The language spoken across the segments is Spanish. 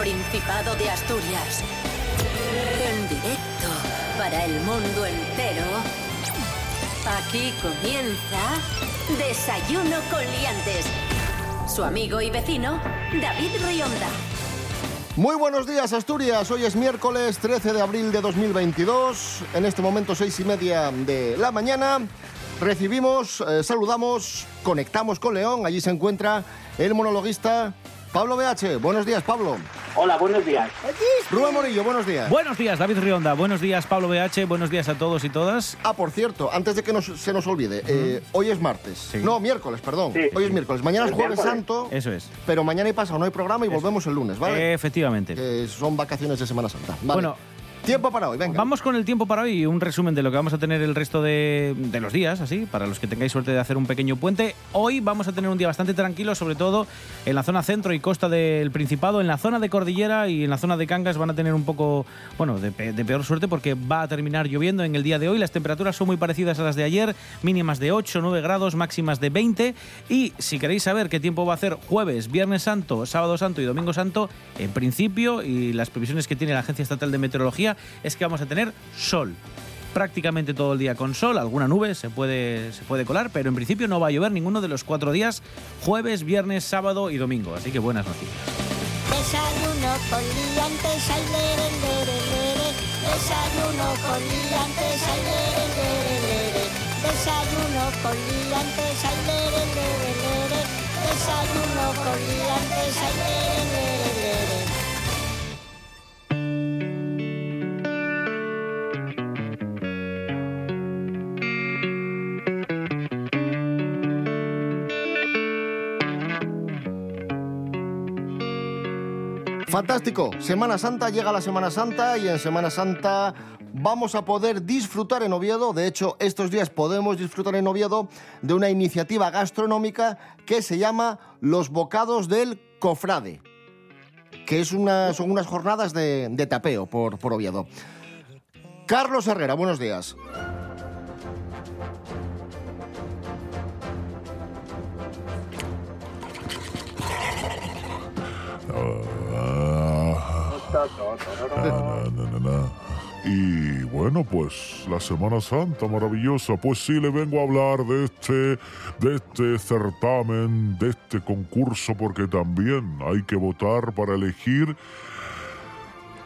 Principado de Asturias. En directo para el mundo entero. Aquí comienza Desayuno con Liantes. Su amigo y vecino, David Rionda. Muy buenos días Asturias, hoy es miércoles 13 de abril de 2022, en este momento seis y media de la mañana. Recibimos, eh, saludamos, conectamos con León, allí se encuentra el monologuista Pablo BH. Buenos días Pablo. Hola, buenos días. Rubén Morillo, buenos días. Buenos días, David Rionda. Buenos días, Pablo BH. Buenos días a todos y todas. Ah, por cierto, antes de que nos- se nos olvide, eh, hoy es martes. Sí. No, miércoles, perdón. Sí. Hoy es miércoles. Mañana es Es jueves miércoles. santo, Eso es. pero mañana y pasado no hay programa y volvemos el lunes, ¿vale? Efectivamente. Que son vacaciones de Semana Santa. Vale. Bueno, tiempo para hoy, venga. Vamos con el tiempo para hoy un resumen de lo que vamos a tener el resto de, de los días, así, para los que tengáis suerte de hacer un pequeño puente. Hoy vamos a tener un día bastante tranquilo, sobre todo en la zona centro y costa del Principado, en la zona de Cordillera y en la zona de Cangas van a tener un poco, bueno, de, de peor suerte porque va a terminar lloviendo en el día de hoy. Las temperaturas son muy parecidas a las de ayer, mínimas de 8, 9 grados, máximas de 20. Y si queréis saber qué tiempo va a hacer jueves, viernes santo, sábado santo y domingo santo, en principio, y las previsiones que tiene la Agencia Estatal de Meteorología, es que vamos a tener sol. Prácticamente todo el día con sol, alguna nube se puede, se puede colar, pero en principio no va a llover ninguno de los cuatro días, jueves, viernes, sábado y domingo. Así que buenas noticias. Desayuno con. Fantástico. Semana Santa, llega la Semana Santa y en Semana Santa vamos a poder disfrutar en Oviedo. De hecho, estos días podemos disfrutar en Oviedo de una iniciativa gastronómica que se llama Los Bocados del Cofrade, que es son unas jornadas de, tapeo por, por Oviedo. Carlos Herrera, buenos días. Y bueno, pues la Semana Santa maravillosa, pues sí le vengo a hablar de este, de este certamen, de este concurso, porque también hay que votar para elegir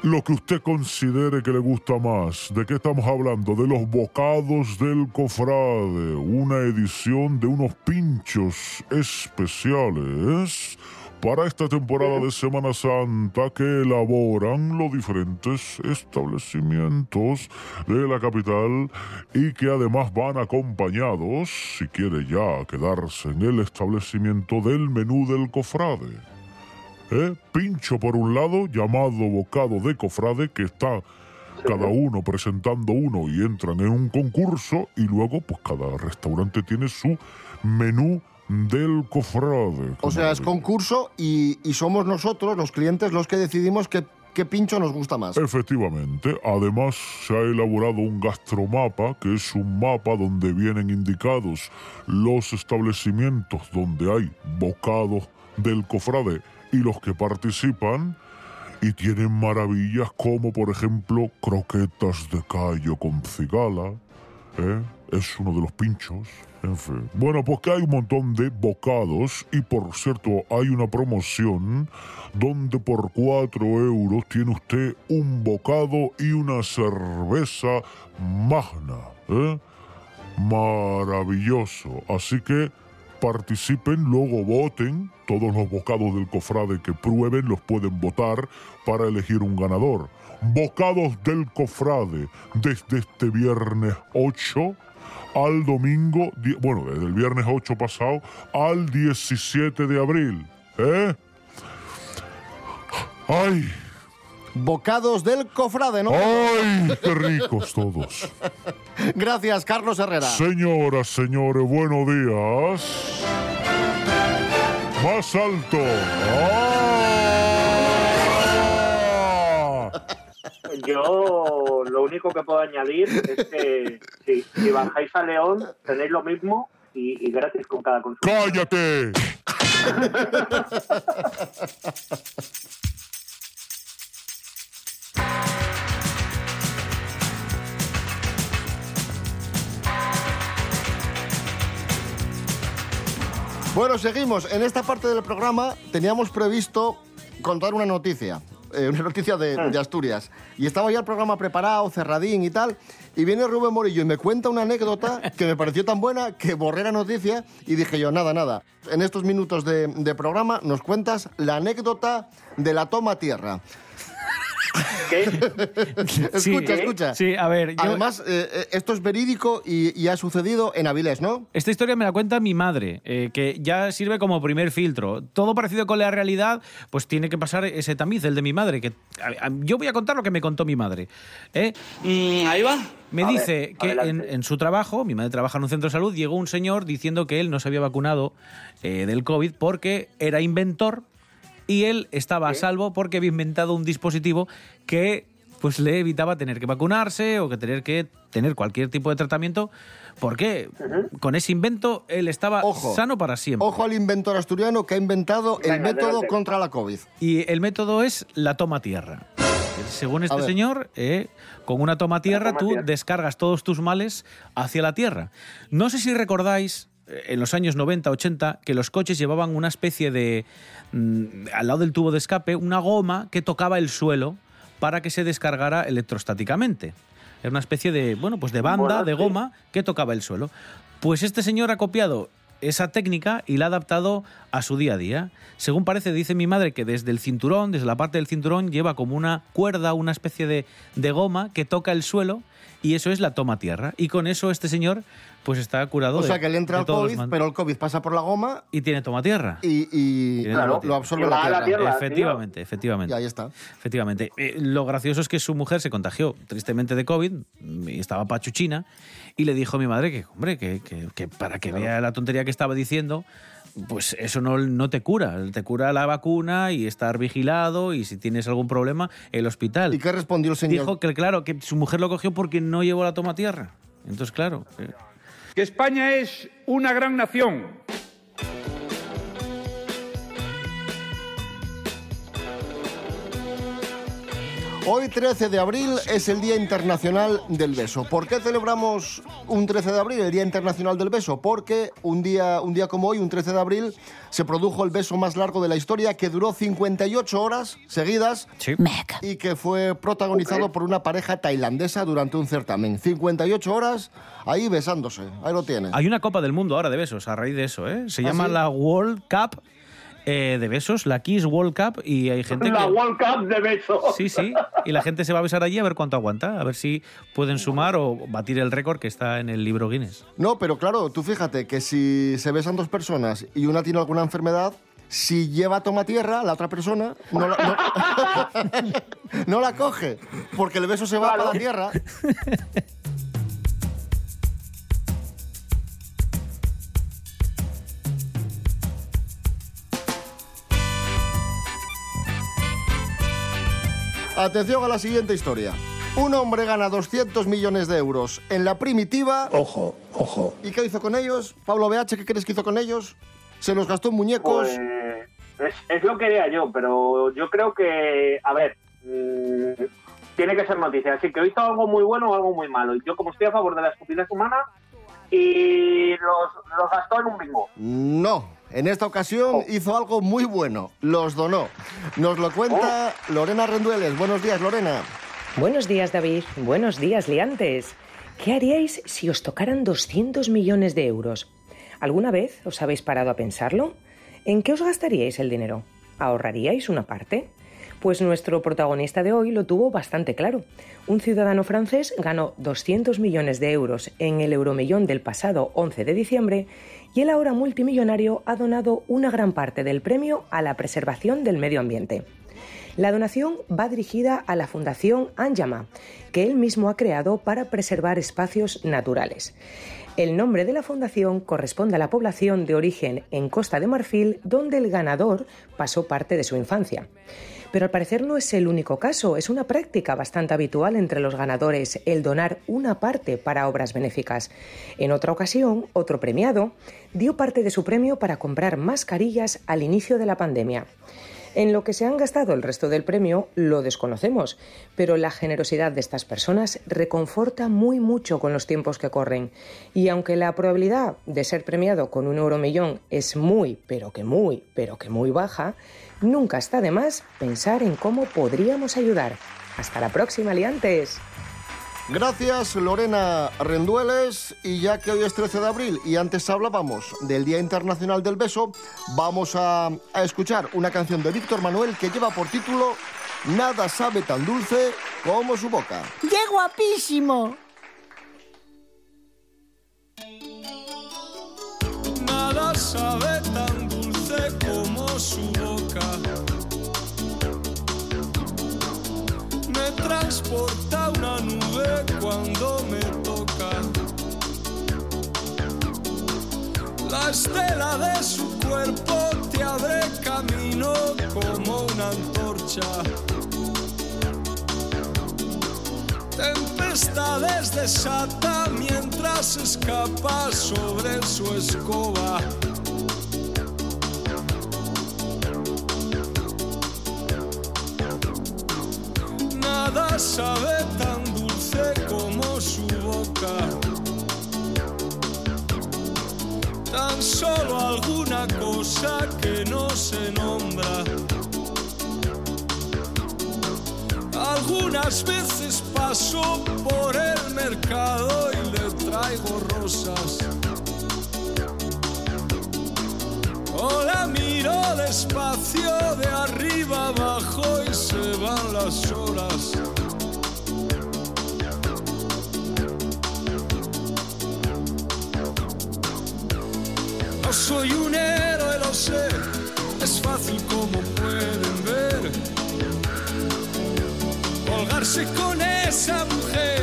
lo que usted considere que le gusta más. ¿De qué estamos hablando? De los bocados del cofrade, una edición de unos pinchos especiales para esta temporada de Semana Santa que elaboran los diferentes establecimientos de la capital y que además van acompañados, si quiere ya quedarse en el establecimiento del menú del cofrade. ¿eh? Pincho por un lado, llamado bocado de cofrade, que está cada uno presentando uno y entran en un concurso y luego pues cada restaurante tiene su menú del cofrade. O sea, es concurso y, y somos nosotros, los clientes, los que decidimos qué, qué pincho nos gusta más. Efectivamente, además se ha elaborado un gastromapa, que es un mapa donde vienen indicados los establecimientos donde hay bocados del cofrade y los que participan y tienen maravillas como por ejemplo croquetas de callo con cigala, ¿eh? Es uno de los pinchos, en fin. Bueno, pues que hay un montón de bocados y por cierto hay una promoción donde por 4 euros tiene usted un bocado y una cerveza magna, ¿eh? Maravilloso. Así que participen, luego voten. Todos los bocados del cofrade que prueben los pueden votar para elegir un ganador. Bocados del cofrade desde este viernes 8 al domingo, bueno, desde el viernes 8 pasado al 17 de abril. ¿Eh? ¡Ay! Bocados del cofrade, ¿no? ¡Ay! ¡Qué ricos todos! Gracias, Carlos Herrera. Señoras, señores, buenos días. Más alto. ¡Ah! yo lo único que puedo añadir es que si bajáis a León, tenéis lo mismo y, y gratis con cada consulta. ¡Cállate! Bueno, seguimos. En esta parte del programa teníamos previsto contar una noticia eh, una noticia de, de Asturias. Y estaba ya el programa preparado, cerradín y tal. Y viene Rubén Morillo y me cuenta una anécdota que me pareció tan buena que borré la noticia y dije yo, nada, nada. En estos minutos de, de programa nos cuentas la anécdota de la toma tierra. ¿Qué? escucha, Sí, escucha. Sí, a ver, yo- Además, eh, eh, esto es verídico y, y ha sucedido en Avilés, ¿no? Esta historia me la cuenta mi madre, eh, que ya sirve como primer filtro. Todo parecido con la realidad, pues tiene que pasar ese tamiz, el de mi madre. Que a- a- yo voy a contar lo que me contó mi madre. ¿eh? Mm, ahí va. Me A dice ver, que en, su trabajo, mi madre trabaja en un centro de salud, llegó un señor diciendo que él no se había vacunado eh, del COVID porque era inventor y él estaba a salvo porque había inventado un dispositivo que pues le evitaba tener que vacunarse o que tener que tener cualquier tipo de tratamiento porque con ese invento él estaba Ojo. sano para siempre. Ojo al inventor asturiano que ha inventado el Venga, método adelante. contra la COVID. Y el método es la toma tierra. Según este señor, eh, con una toma tierra toma tú tierra. descargas todos tus males hacia la tierra. No sé si recordáis en los años 90, 80, que los coches llevaban una especie de, mm, al lado del tubo de escape, una goma que tocaba el suelo para que se descargara electrostáticamente. Era una especie de, bueno, pues de banda, de goma que tocaba el suelo. Pues este señor ha copiado esa técnica y la ha adaptado a su día a día. Según parece, dice mi madre que desde el cinturón, desde la parte del cinturón, lleva como una cuerda, una especie de, de goma que toca el suelo y eso es la toma tierra. Y con eso este señor pues está curado O de- sea que le entra el COVID, pero el COVID pasa por la goma Y tiene toma tierra. y, y Claro. lo absorbe la la tierra. efectivamente, efectivamente. Y ahí está. Efectivamente. Eh, lo gracioso es que su mujer se contagió tristemente de COVID y estaba pachuchina y le dijo a mi madre que, hombre, que, que- que para que vea la tontería que estaba diciendo, pues eso no, no te cura. Te cura la vacuna y estar vigilado y si tienes algún problema, el hospital. ¿Y qué respondió el señor? Dijo que, claro, que su mujer lo cogió porque no llevó la toma tierra. Entonces, claro. eh, que España es una gran nación. Hoy, 13 de abril, es el Día Internacional del Beso. ¿Por qué celebramos un 13 de abril, el Día Internacional del Beso? Porque un día, un día como hoy, un 13 de abril, se produjo el beso más largo de la historia que duró 58 horas seguidas sí. y que fue protagonizado por una pareja tailandesa durante un certamen. 58 horas ahí besándose. Ahí lo tienes. Hay una Copa del Mundo ahora de besos a raíz de eso, ¿eh? Se ¿Ah, llama sí? la World Cup eh, de besos, la Kiss World Cup, y hay gente La que... World Cup de besos. Sí, sí. Y la gente se va a besar allí a ver cuánto aguanta, a ver si pueden sumar o batir el récord que está en el libro Guinness. No, pero claro, tú fíjate que si se besan dos personas y una tiene alguna enfermedad, si lleva toma tierra, la otra persona no la, no- no la coge, porque el beso se va para la tierra. Atención a la siguiente historia. Un hombre gana 200 millones de euros en la primitiva. Ojo, ojo. ¿Y qué hizo con ellos? Pablo BH, ¿qué crees que hizo con ellos? ¿Se los gastó en muñecos? Pues es, es lo que haría yo, pero yo creo que, a ver, mm, tiene que ser noticia. Así que he visto algo muy bueno o algo muy malo. Y yo, como estoy a favor de la estupidez humana, y los, los gastó en un bingo. No. En esta ocasión Oh. hizo algo muy bueno. Los donó. Nos lo cuenta Oh. Lorena Rendueles. Buenos días, Lorena. Buenos días, David. Buenos días, liantes. ¿Qué haríais si os tocaran 200 millones de euros? ¿Alguna vez os habéis parado a pensarlo? ¿En qué os gastaríais el dinero? ¿Ahorraríais una parte? Pues nuestro protagonista de hoy lo tuvo bastante claro. Un ciudadano francés ganó 200 millones de euros en el euromillón del pasado 11 de diciembre y el ahora multimillonario ha donado una gran parte del premio a la preservación del medio ambiente. La donación va dirigida a la Fundación Anjama, que él mismo ha creado para preservar espacios naturales. El nombre de la fundación corresponde a la población de origen en Costa de Marfil, donde el ganador pasó parte de su infancia. Pero al parecer no es el único caso, es una práctica bastante habitual entre los ganadores el donar una parte para obras benéficas. En otra ocasión, otro premiado dio parte de su premio para comprar mascarillas al inicio de la pandemia. En lo que se han gastado el resto del premio lo desconocemos, pero la generosidad de estas personas reconforta muy mucho con los tiempos que corren. Y aunque la probabilidad de ser premiado con un euro millón es muy, pero que muy, pero que muy baja, nunca está de más pensar en cómo podríamos ayudar. Hasta la próxima, liantes. Gracias Lorena Rendueles y ya que hoy es 13 de abril y antes hablábamos del Día Internacional del Beso, vamos a, a escuchar una canción de Víctor Manuel que lleva por título Nada sabe tan dulce como su boca. ¡Qué guapísimo! Nada sabe tan dulce como su boca. Transporta una nube cuando me toca. La estela de su cuerpo te abre camino como una antorcha. Tempestades desata mientras escapa sobre su escoba. Sabe tan dulce como su boca. Tan solo alguna cosa que no se nombra. Algunas veces paso por el mercado y le traigo rosas. O la miro despacio de arriba abajo y se van las horas. No soy un héroe, lo sé, es fácil como pueden ver. Colgarse con esa mujer,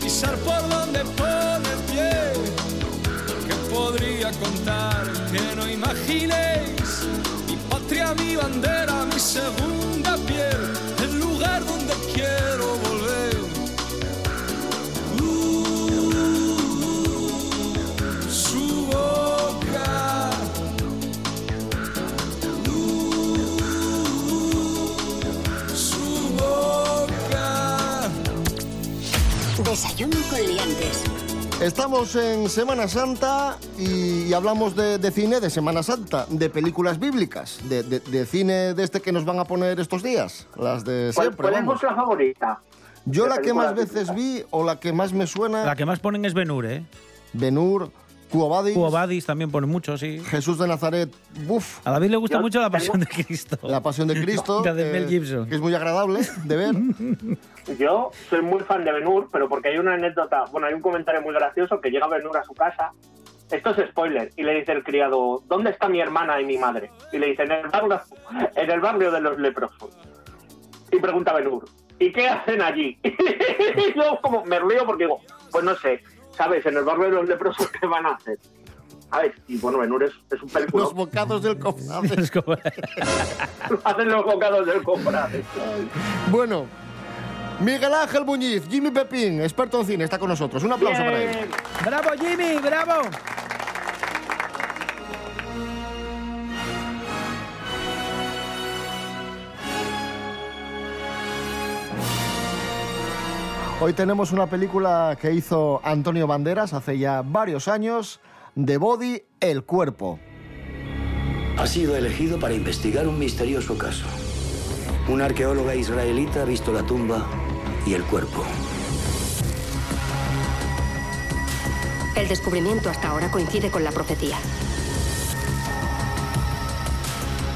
pisar por donde pone el pie. Que podría contar que no imaginéis mi patria, mi bandera, Estamos en Semana Santa y, y hablamos de, de cine de Semana Santa, de películas bíblicas, de, de- de cine de este que nos van a poner estos días, las de ¿Cuál, siempre. cuál es vamos. vuestra favorita? Yo la que más veces vi o la que más me suena, La que más ponen es Benur, ¿eh? Benur, Cuobadis, Cuobadis también pone mucho, sí. Jesús de Nazaret, buf, A David le gusta Yo mucho la tengo- pasión de Cristo. La Pasión de Cristo, La de Mel Gibson. que es muy agradable de ver. Yo soy muy fan de Benur, pero porque hay una anécdota, bueno, hay un comentario muy gracioso que llega Benur a su casa. Esto es spoiler. Y le dice el criado, ¿dónde está mi hermana y mi madre? Y le dice, en el barrio, en el barrio de los leprosos. Y pregunta Benur, ¿y qué hacen allí? y yo como me río porque digo, pues no sé, ¿sabes? En el barrio de los leprosos, ¿qué van a hacer? ¿Sabes? Y bueno, Benur es, es un película. Los bocados del cofrade. Hacen los bocados del cofrade. Bueno, Miguel Ángel Muñiz, Jimmy Pepín, experto en cine, está con nosotros. Un aplauso para él. ¡Bravo, Jimmy! ¡Bravo! Hoy tenemos una película que hizo Antonio Banderas hace ya varios años, The Body, El Cuerpo. Ha sido elegido para investigar un misterioso caso. Una arqueóloga israelita ha visto la tumba y el cuerpo. El descubrimiento hasta ahora coincide con la profecía.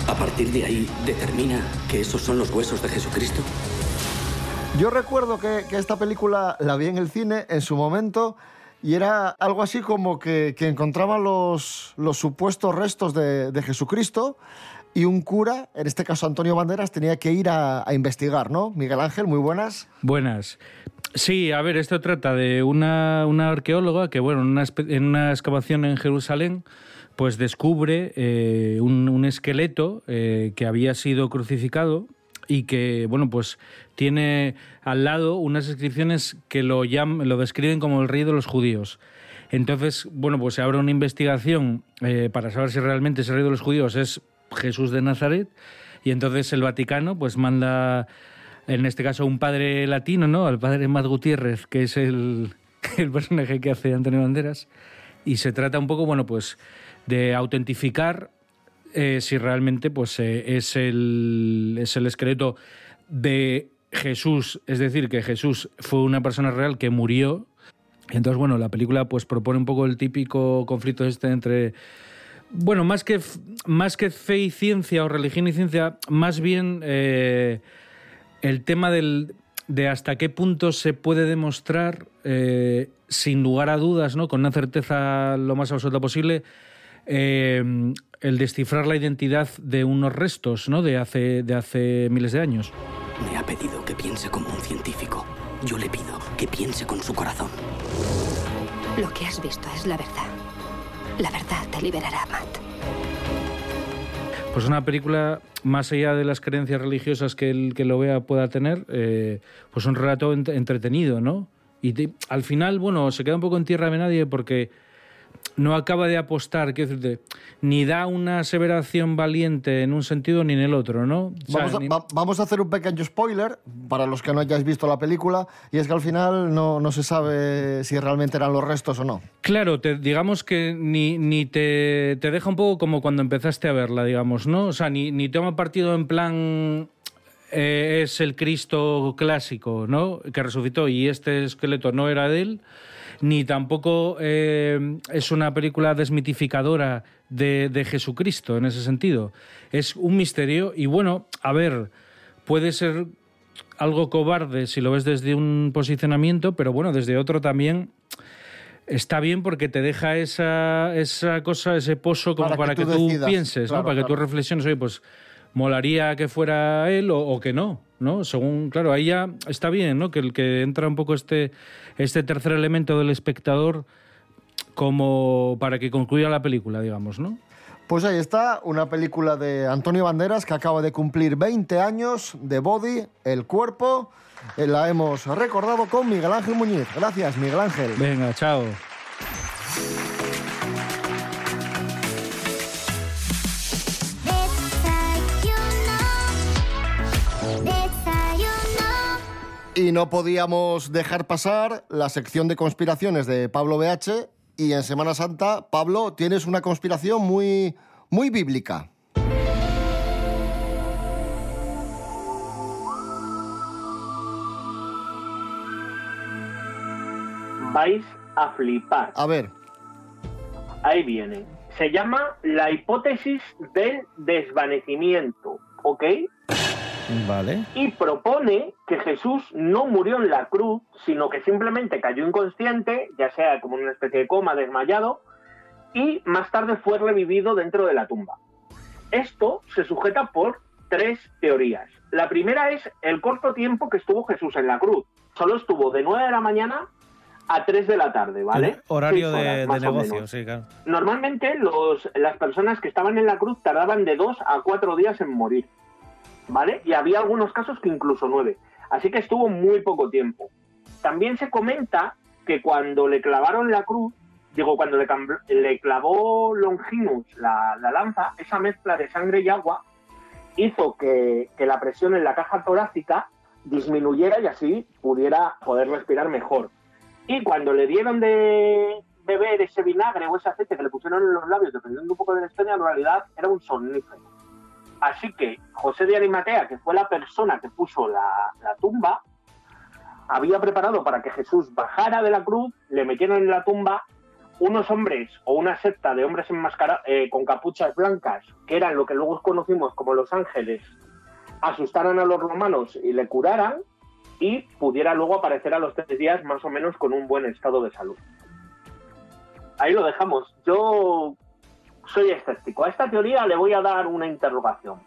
A partir de ahí, determina que esos son los huesos de Jesucristo. Yo recuerdo que, esta película la vi en el cine en su momento y era algo así como que, encontraban los, supuestos restos de, Jesucristo y un cura, en este caso Antonio Banderas, tenía que ir a, investigar, ¿no? Miguel Ángel, muy buenas. Buenas. Sí, a ver, esto trata de una, arqueóloga que, bueno, en una, excavación en Jerusalén, pues descubre eh, un, un esqueleto eh, que había sido crucificado y que, bueno, pues tiene al lado unas inscripciones que lo, llam- lo describen como el rey de los judíos. Entonces, bueno, pues se abre una investigación eh, para saber si realmente ese rey de los judíos es Jesús de Nazaret Y entonces el Vaticano pues manda, en este caso, un padre latino, ¿no? Al padre Matt Gutiérrez, que es el, el personaje que hace Antonio Banderas. Y se trata un poco, bueno, pues de autentificar eh, si realmente pues, eh, es, el, es el esqueleto de Jesús, es decir, que Jesús fue una persona real que murió. Entonces, bueno, la película pues propone un poco el típico conflicto este entre bueno, más que, más que fe y ciencia o religión y ciencia, más bien eh, el tema del, de hasta qué punto se puede demostrar, sin lugar a dudas, ¿no? con una certeza lo más absoluta posible, eh, el descifrar la identidad de unos restos ¿no? de, hace, de hace miles de años. Me ha pedido que piense como un científico. Yo le pido que piense con su corazón. Lo que has visto es la verdad. La verdad te liberará, Matt. Pues una película, más allá de las creencias religiosas que el que lo vea pueda tener, eh, pues un relato ent- entretenido, ¿no? Y te- al final, bueno, se queda un poco en tierra de nadie porque no acaba de apostar, quiero decirte, ni da una aseveración valiente en un sentido ni en el otro, ¿no? O sea, Vamos a, ni- va- vamos a hacer un pequeño spoiler para los que no hayáis visto la película, y es que al final no, no se sabe si realmente eran los restos o no. Claro, te- digamos que ni, ni te, te deja un poco como cuando empezaste a verla, digamos, ¿no? O sea, ni, ni toma partido en plan eh, es el Cristo clásico, ¿no? Que resucitó y este esqueleto no era de él, ni tampoco eh, es una película desmitificadora de, de Jesucristo en ese sentido. Es un misterio y bueno, a ver, puede ser algo cobarde si lo ves desde un posicionamiento, pero bueno, desde otro también está bien porque te deja esa, esa cosa, ese pozo como Para para, que que, tú decidas, pienses, claro, ¿no? Para que tú reflexiones, oye, pues molaría que fuera él o, o que no, ¿no? Según, claro, ahí ya está bien, ¿no? Que el que entra un poco este, este tercer elemento del espectador como para que concluya la película, digamos, ¿no? Pues ahí está, una película de Antonio Banderas que acaba de cumplir 20 años de Body, el cuerpo. Eh, La hemos recordado con Miguel Ángel Muñiz. Gracias, Miguel Ángel. Venga, chao. Y no podíamos dejar pasar la sección de conspiraciones de Pablo BH. Y en Semana Santa, Pablo, tienes una conspiración muy, muy bíblica. Vais a flipar. A ver, Ahí viene. Se llama la hipótesis del desvanecimiento, ¿ok? Vale. Y propone que Jesús no murió en la cruz, sino que simplemente cayó inconsciente, ya sea como una especie de coma, desmayado, y más tarde fue revivido dentro de la tumba. Esto se sujeta por tres teorías. La primera es el corto tiempo que estuvo Jesús en la cruz. Solo estuvo de 9 de la mañana a 3 de la tarde, ¿vale? Horario de, negocio, sí, claro. Normalmente los, las personas que estaban en la cruz tardaban de dos a cuatro días en morir, Y había algunos casos que incluso nueve. Así que estuvo muy poco tiempo. También se comenta que cuando le clavaron la cruz, digo, cuando le, clavó Longinus la, la lanza, esa mezcla de sangre y agua hizo que, que la presión en la caja torácica disminuyera y así pudiera poder respirar mejor. Y cuando le dieron de beber ese vinagre o ese aceite que le pusieron en los labios, dependiendo un poco de la historia, en realidad era un somnífero. Así que José de Arimatea, que fue la persona que puso la, tumba, había preparado para que Jesús bajara de la cruz, le metieron en la tumba unos hombres o una secta de hombres enmascarados con capuchas blancas, que eran lo que luego conocimos como los ángeles, asustaran a los romanos y le curaran y pudiera luego aparecer a los tres días más o menos con un buen estado de salud. Ahí lo dejamos. Yo soy escéptico. A esta teoría le voy a dar una interrogación.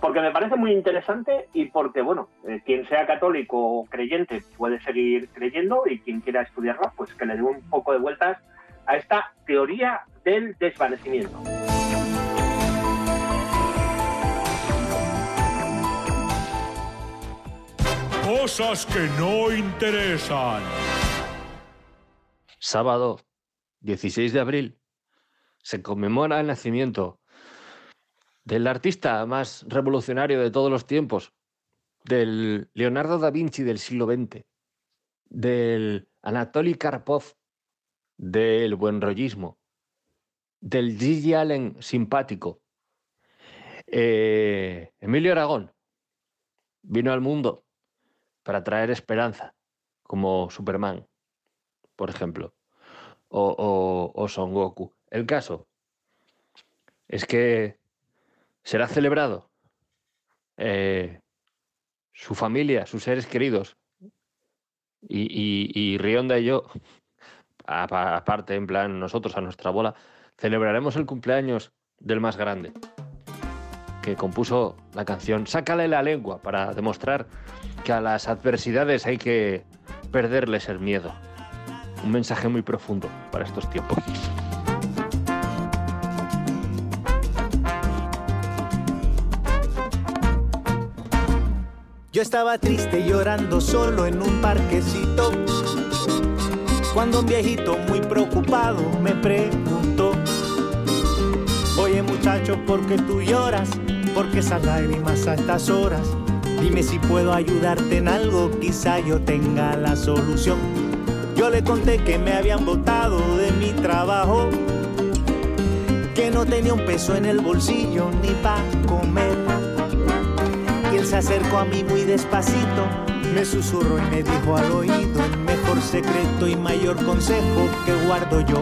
Porque me parece muy interesante y porque, bueno, eh, quien sea católico o creyente puede seguir creyendo y quien quiera estudiarla, pues que le dé un poco de vueltas a esta teoría del desvanecimiento. Cosas que no interesan. Sábado 16 de abril se conmemora el nacimiento del artista más revolucionario de todos los tiempos, del Leonardo da Vinci del siglo XX, del Anatoly Karpov del buen rollismo, del Gigi Allen simpático. Eh, Emilio Aragón vino al mundo para traer esperanza, como Superman, por ejemplo, o, o- o Son Goku. El caso es que será celebrado eh, su familia, sus seres queridos, y, y, y Rionda y yo, apa- aparte, en plan, nosotros a nuestra bola, celebraremos el cumpleaños del más grande, que compuso la canción Sácale la lengua para demostrar que a las adversidades hay que perderles el miedo. Un mensaje muy profundo para estos tiempos. Yo estaba triste llorando solo en un parquecito. Cuando un viejito muy preocupado me preguntó, Oye muchacho, ¿por qué tú lloras? ¿Por qué esas lágrimas a estas horas? Dime si puedo ayudarte en algo, quizá yo tenga la solución. Yo le conté que me habían botado de mi trabajo, que no tenía un peso en el bolsillo ni para comer. Se acercó a mí muy despacito, me susurró y me dijo al oído mejor secreto y mayor consejo que guardo yo.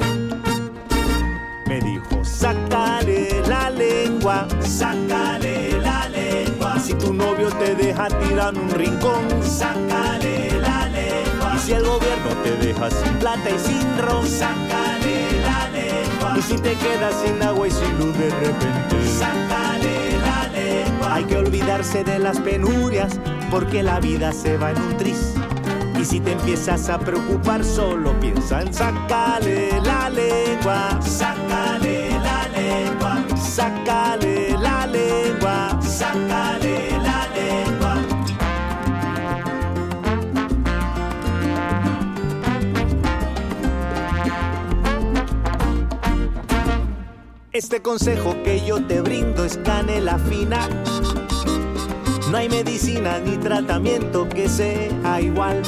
Me dijo, sácale la lengua, sácale la lengua. Si tu novio te deja tirado en un rincón, sácale la lengua. Y si el gobierno te deja sin plata y sin ron, sácale la lengua. Y si te quedas sin agua y sin luz de repente, sácale. Hay que olvidarse de las penurias, porque la vida se va en un tris. Y si te empiezas a preocupar, solo piensa en sacarle la lengua. Sácale la lengua. Sácale la lengua. Sácale Este consejo que yo te brindo es canela fina. No hay medicina ni tratamiento que sea igual.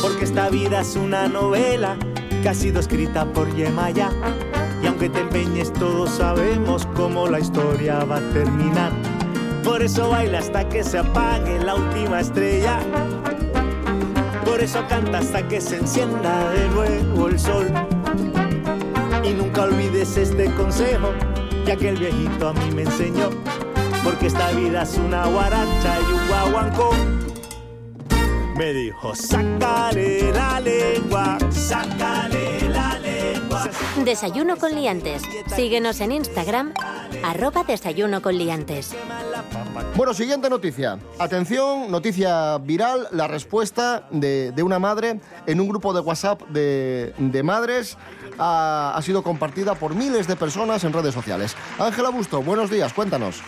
Porque esta vida es una novela que ha sido escrita por Yemaya. Y aunque te empeñes, todos sabemos cómo la historia va a terminar. Por eso baila hasta que se apague la última estrella. Por eso canta hasta que se encienda de nuevo el sol. Y nunca olvides este consejo, ya que el viejito a mí me enseñó. Porque esta vida es una guaracha y un guaguancó. Me dijo, sácale la lengua, sácale la lengua. Desayuno con liantes. Síguenos en Instagram, arroba desayuno con liantes. Bueno, siguiente noticia. Atención, noticia viral, la respuesta de, de una madre en un grupo de WhatsApp de, de madres ha, sido compartida por miles de personas en redes sociales. Ángela Busto, buenos días, cuéntanos.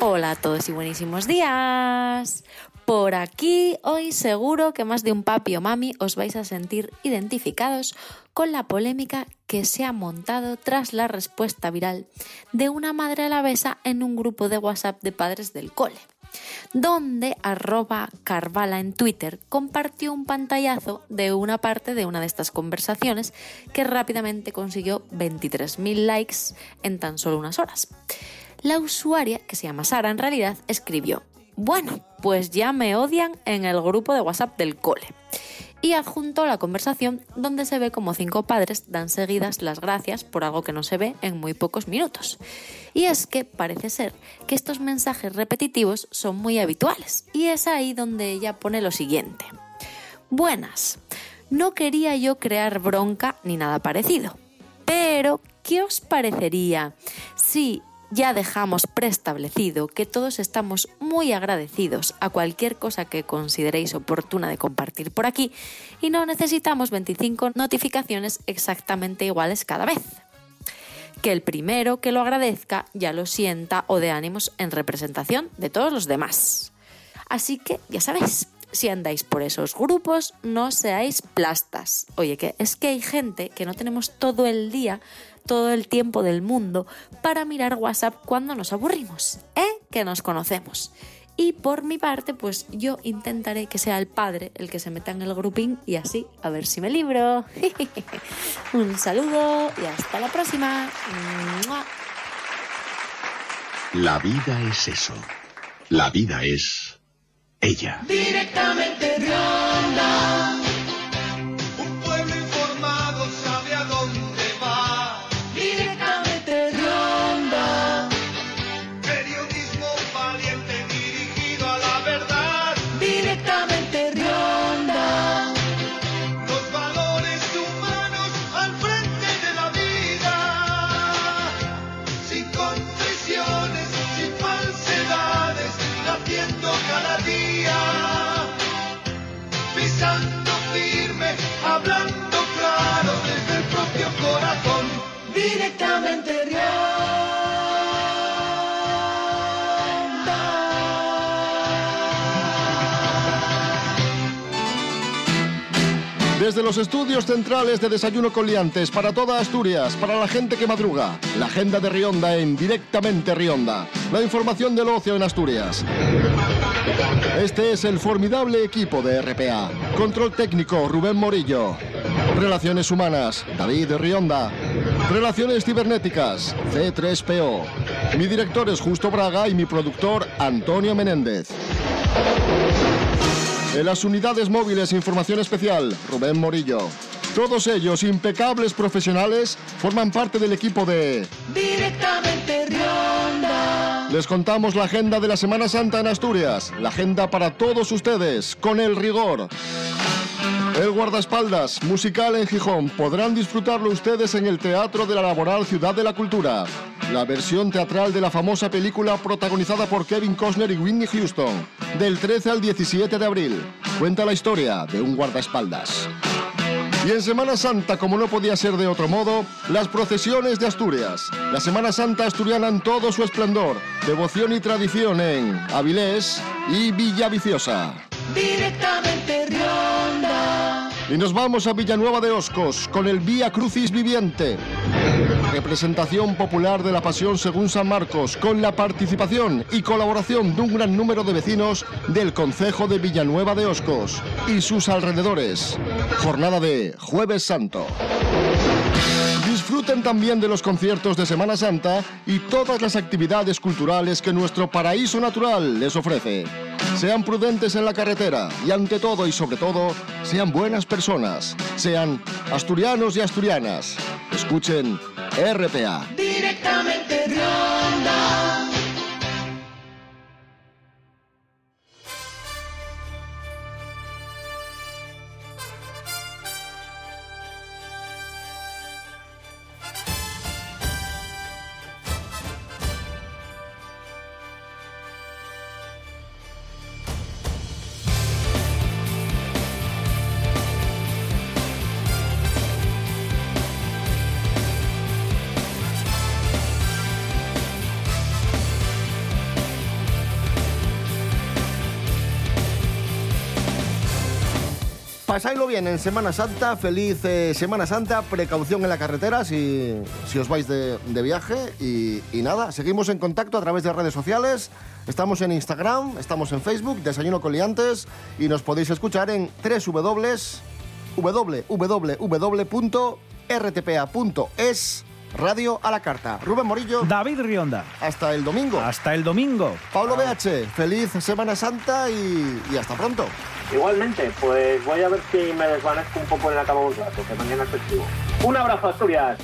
Hola a todos y buenísimos días. Por aquí, hoy seguro que más de un papi o mami os vais a sentir identificados con la polémica que se ha montado tras la respuesta viral de una madre alavesa en un grupo de WhatsApp de padres del cole, donde arroba Carvala en Twitter compartió un pantallazo de una parte de una de estas conversaciones que rápidamente consiguió 23.000 likes en tan solo unas horas. La usuaria, que se llama Sara en realidad, escribió, bueno, pues ya me odian en el grupo de WhatsApp del cole. Y adjuntó la conversación donde se ve como cinco padres dan seguidas las gracias por algo que no se ve en muy pocos minutos. Y es que parece ser que estos mensajes repetitivos son muy habituales. Y es ahí donde ella pone lo siguiente. Buenas, no quería yo crear bronca ni nada parecido. Pero, ¿qué os parecería si ya dejamos preestablecido que todos estamos muy agradecidos a cualquier cosa que consideréis oportuna de compartir por aquí y no necesitamos 25 notificaciones exactamente iguales cada vez. Que el primero que lo agradezca ya lo sienta o de ánimos en representación de todos los demás. Así que ya sabéis, si andáis por esos grupos, no seáis plastas. Oye, que es que hay gente que no tenemos todo el día todo el tiempo del mundo para mirar WhatsApp cuando nos aburrimos, ¿eh? Que nos conocemos. Y por mi parte, pues yo intentaré que sea el padre el que se meta en el grupín y así a ver si me libro. Un saludo y hasta la próxima. La vida es eso. La vida es ella. Directamente de Directamente de Desde los estudios centrales de Desayuno con Liantes para toda Asturias, para la gente que madruga, la agenda de Rionda en Directamente Rionda, la información del ocio en Asturias. Este es el formidable equipo de RPA. Control técnico, Rubén Morillo. Relaciones humanas, David Rionda. Relaciones cibernéticas, C3PO. Mi director es Justo Braga y mi productor, Antonio Menéndez. En las unidades móviles Información Especial, Rubén Morillo. Todos ellos, impecables profesionales, forman parte del equipo de... Directamente de onda. Les contamos la agenda de la Semana Santa en Asturias, la agenda para todos ustedes, con el rigor. El guardaespaldas, musical en Gijón, podrán disfrutarlo ustedes en el Teatro de la Laboral Ciudad de la Cultura. La versión teatral de la famosa película protagonizada por Kevin Costner y Whitney Houston, del 13 al 17 de abril. Cuenta la historia de un guardaespaldas. Y en Semana Santa, como no podía ser de otro modo, las procesiones de Asturias. La Semana Santa asturiana en todo su esplendor, devoción y tradición en Avilés y Villaviciosa. Directamente. Y nos vamos a Villanueva de Oscos con el Vía Crucis Viviente. Representación popular de la Pasión según San Marcos, con la participación y colaboración de un gran número de vecinos del Concejo de Villanueva de Oscos y sus alrededores. Jornada de Jueves Santo. Disfruten también de los conciertos de Semana Santa y todas las actividades culturales que nuestro paraíso natural les ofrece. Sean prudentes en la carretera y ante todo y sobre todo, sean buenas personas. Sean asturianos y asturianas. Escuchen RPA. Directamente Pasáislo bien en Semana Santa, feliz eh, Semana Santa, precaución en la carretera si, si os vais de, de viaje y, y nada, seguimos en contacto a través de redes sociales, estamos en Instagram, estamos en Facebook, Desayuno con Liantes y nos podéis escuchar en www.rtpa.es Radio a la carta. Rubén Morillo. David Rionda. Hasta el domingo. Hasta el domingo. Pablo BH, feliz Semana Santa y, y hasta pronto. Igualmente, pues voy a ver si me desvanezco un poco en la cama un rato, que mañana es festivo. Un abrazo, Asturias.